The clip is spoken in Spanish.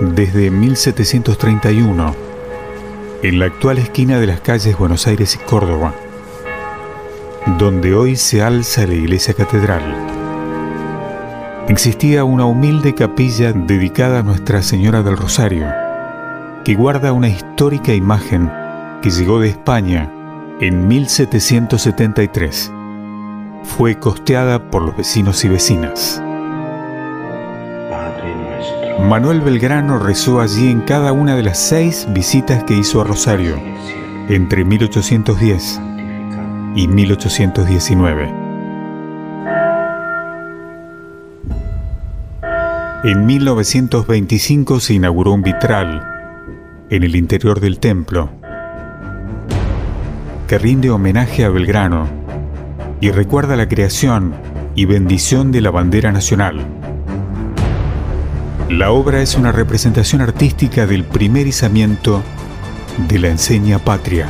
desde 1731, en la actual esquina de las calles Buenos Aires y Córdoba, donde hoy se alza la iglesia catedral. Existía una humilde capilla dedicada a Nuestra Señora del Rosario, que guarda una histórica imagen que llegó de España en 1773. Fue costeada por los vecinos y vecinas. Manuel Belgrano rezó allí en cada una de las seis visitas que hizo a Rosario entre 1810 y 1819. En 1925 se inauguró un vitral en el interior del templo que rinde homenaje a Belgrano y recuerda la creación y bendición de la bandera nacional. La obra es una representación artística del primer izamiento de la enseña patria.